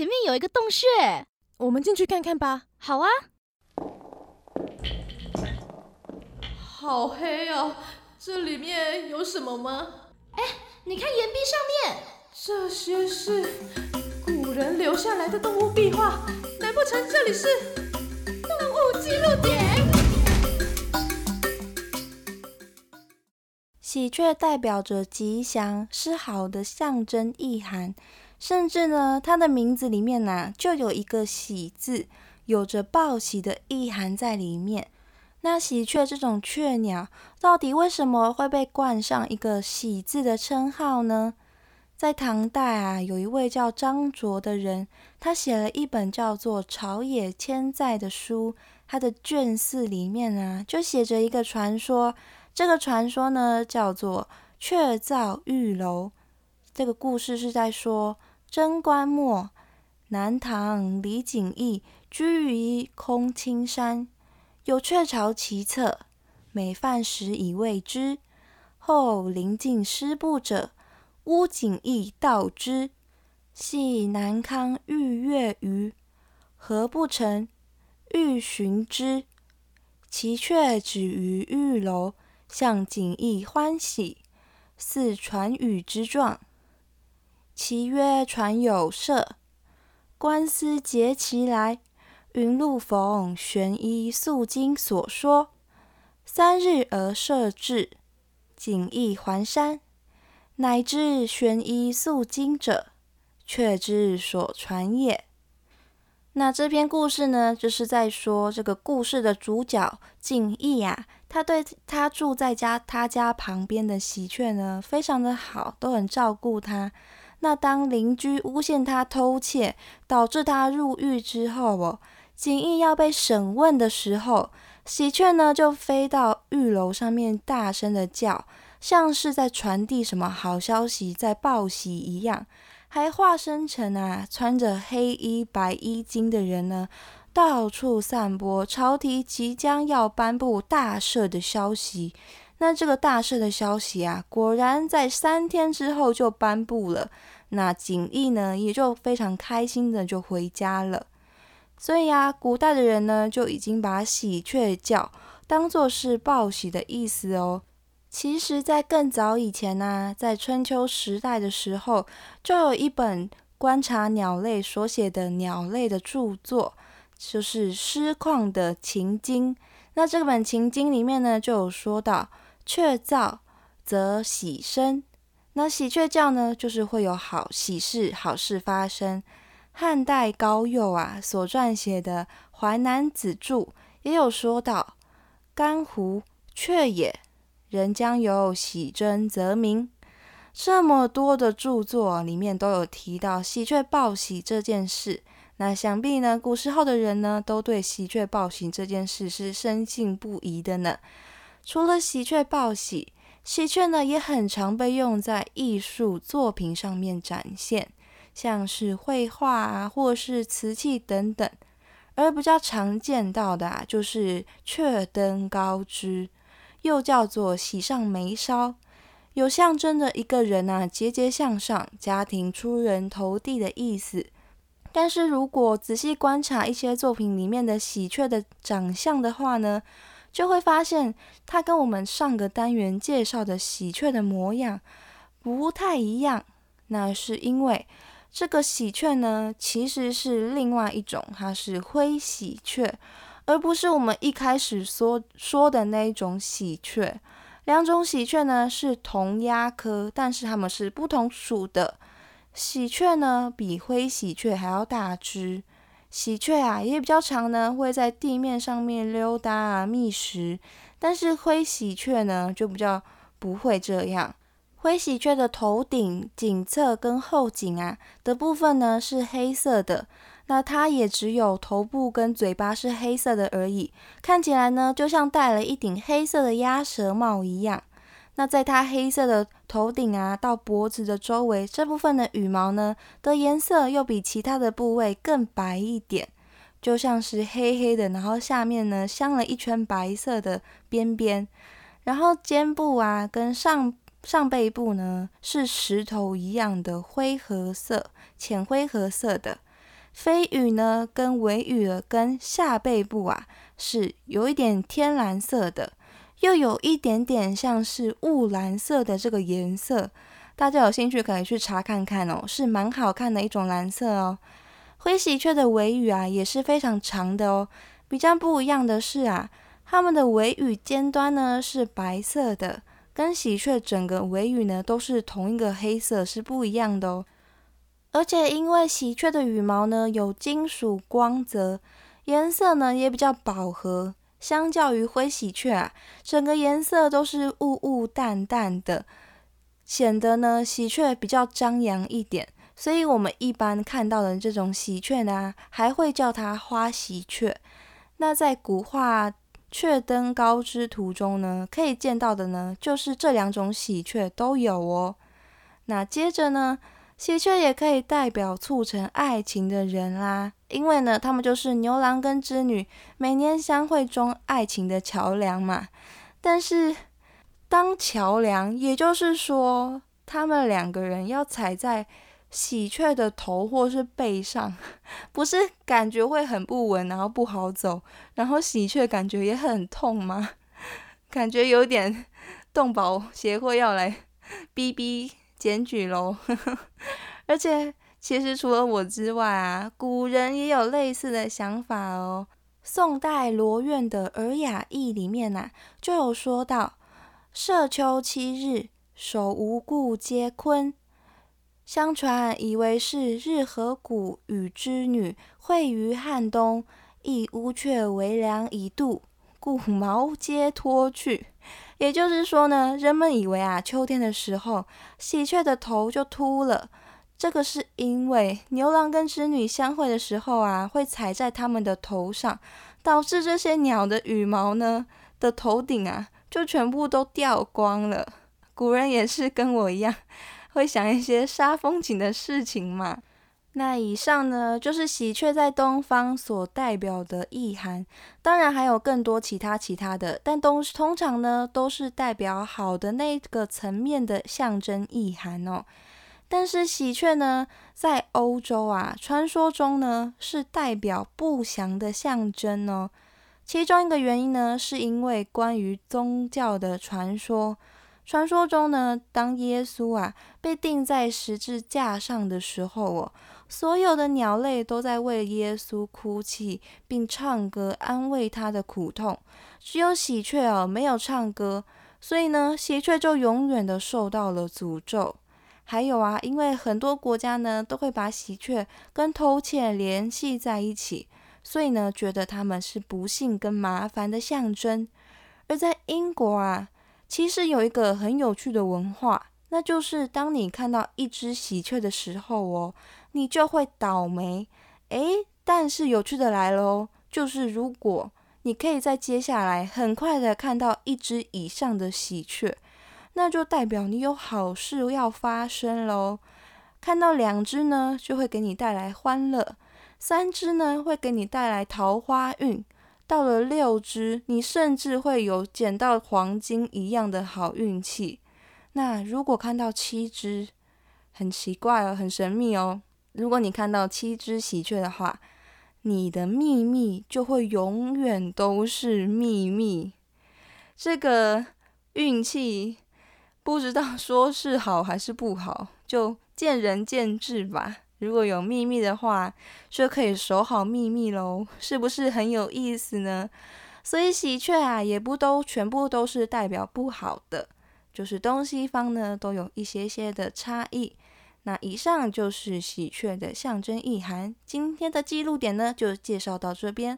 前面有一个洞穴，我们进去看看吧。好啊。好黑哦！这里面有什么吗？哎，你看岩壁上面，这些是古人留下来的动物壁画，难不成这里是动物记录点？喜鹊代表着吉祥，是好的象征意涵。甚至呢，它的名字里面呢，就有一个“喜”字，有着报喜的意涵在里面。那喜鹊这种雀鸟，到底为什么会被冠上一个“喜”字的称号呢？在唐代啊，有一位叫张卓的人，他写了一本叫做《朝野千载》的书，他的卷四里面啊，就写着一个传说。这个传说呢，叫做“鹊造玉楼”。这个故事是在说，贞观末，南唐李景义居于空青山，有鹊巢其侧，每饭食以喂之。后临近师部者，乌景义道之，系南康玉月余，何不成？欲寻之，其鹊止于玉楼。向景义欢喜，似传语之状。其曰：“传有色，官司结其来。云路逢玄衣素经所说，三日而设置。景义还山，乃知玄衣素经者，却之所传也。”那这篇故事呢，就是在说这个故事的主角景逸啊。他对他住在家他家旁边的喜鹊呢，非常的好，都很照顾他。那当邻居诬陷他偷窃，导致他入狱之后哦，景义要被审问的时候，喜鹊呢就飞到玉楼上面，大声的叫，像是在传递什么好消息，在报喜一样，还化身成啊穿着黑衣白衣巾的人呢。到处散播朝廷即将要颁布大赦的消息。那这个大赦的消息啊，果然在三天之后就颁布了。那景义呢，也就非常开心的就回家了。所以啊，古代的人呢，就已经把喜鹊叫当做是报喜的意思哦。其实，在更早以前呢，在春秋时代的时候，就有一本观察鸟类所写的鸟类的著作。就是诗况的情经，那这本情经里面呢，就有说到雀噪则喜生，那喜鹊叫呢，就是会有好喜事、好事发生。汉代高佑啊所撰写的《淮南子注》也有说到，干胡雀也，人将有喜征则鸣。这么多的著作里面都有提到喜鹊报喜这件事。那想必呢，古时候的人呢，都对喜鹊报喜这件事是深信不疑的呢。除了喜鹊报喜，喜鹊呢也很常被用在艺术作品上面展现，像是绘画啊，或是瓷器等等。而比较常见到的啊，就是鹊登高枝，又叫做喜上眉梢，有象征着一个人啊节节向上、家庭出人头地的意思。但是如果仔细观察一些作品里面的喜鹊的长相的话呢，就会发现它跟我们上个单元介绍的喜鹊的模样不太一样。那是因为这个喜鹊呢，其实是另外一种，它是灰喜鹊，而不是我们一开始说说的那一种喜鹊。两种喜鹊呢是同鸦科，但是它们是不同属的。喜鹊呢，比灰喜鹊还要大只。喜鹊啊，也比较长呢，会在地面上面溜达啊觅食。但是灰喜鹊呢，就比较不会这样。灰喜鹊的头顶、颈侧跟后颈啊的部分呢是黑色的，那它也只有头部跟嘴巴是黑色的而已，看起来呢就像戴了一顶黑色的鸭舌帽一样。那在它黑色的头顶啊，到脖子的周围这部分的羽毛呢的颜色又比其他的部位更白一点，就像是黑黑的，然后下面呢镶了一圈白色的边边，然后肩部啊跟上上背部呢是石头一样的灰褐色，浅灰褐色的。飞羽呢跟尾羽跟下背部啊是有一点天蓝色的，又有一点点像是雾蓝色的这个颜色。大家有兴趣可以去查看看哦，是蛮好看的一种蓝色哦。灰喜鹊的尾羽啊也是非常长的哦，比较不一样的是啊，它们的尾羽尖端呢是白色的，跟喜鹊整个尾羽呢都是同一个黑色，是不一样的哦。而且因为喜鹊的羽毛呢有金属光泽，颜色呢也比较饱和，相较于灰喜鹊啊，整个颜色都是雾雾淡淡的，显得呢喜鹊比较张扬一点。所以，我们一般看到的这种喜鹊呢，还会叫它花喜鹊。那在古画《雀登高枝图》中呢，可以见到的呢，就是这两种喜鹊都有哦。那接着呢，喜鹊也可以代表促成爱情的人啦，因为呢，他们就是牛郎跟织女每年相会中爱情的桥梁嘛。但是，当桥梁，也就是说，他们两个人要踩在。喜鹊的头或是背上，不是感觉会很不稳，然后不好走，然后喜鹊感觉也很痛吗？感觉有点动保协会要来逼逼检举喽。而且其实除了我之外啊，古人也有类似的想法哦。宋代罗苑的《尔雅忆》里面呐，就有说到：“涉秋七日，手无故皆坤。”相传以为是日和谷与织女会于汉冬，一乌鹊为梁以度，故毛皆脱去。也就是说呢，人们以为啊，秋天的时候喜鹊的头就秃了，这个是因为牛郎跟织女相会的时候啊，会踩在他们的头上，导致这些鸟的羽毛呢的头顶啊，就全部都掉光了。古人也是跟我一样。会想一些杀风景的事情嘛？那以上呢，就是喜鹊在东方所代表的意涵。当然还有更多其他其他的，但都通常呢都是代表好的那个层面的象征意涵哦。但是喜鹊呢，在欧洲啊，传说中呢是代表不祥的象征哦。其中一个原因呢，是因为关于宗教的传说。传说中呢，当耶稣啊被钉在十字架上的时候哦，所有的鸟类都在为耶稣哭泣，并唱歌安慰他的苦痛。只有喜鹊哦没有唱歌，所以呢，喜鹊就永远的受到了诅咒。还有啊，因为很多国家呢都会把喜鹊跟偷窃联系在一起，所以呢，觉得他们是不幸跟麻烦的象征。而在英国啊。其实有一个很有趣的文化，那就是当你看到一只喜鹊的时候哦，你就会倒霉。诶，但是有趣的来喽，就是如果你可以在接下来很快的看到一只以上的喜鹊，那就代表你有好事要发生喽。看到两只呢，就会给你带来欢乐；三只呢，会给你带来桃花运。到了六只，你甚至会有捡到黄金一样的好运气。那如果看到七只，很奇怪哦，很神秘哦。如果你看到七只喜鹊的话，你的秘密就会永远都是秘密。这个运气不知道说是好还是不好，就见仁见智吧。如果有秘密的话，就可以守好秘密喽，是不是很有意思呢？所以喜鹊啊，也不都全部都是代表不好的，就是东西方呢都有一些些的差异。那以上就是喜鹊的象征意涵。今天的记录点呢，就介绍到这边。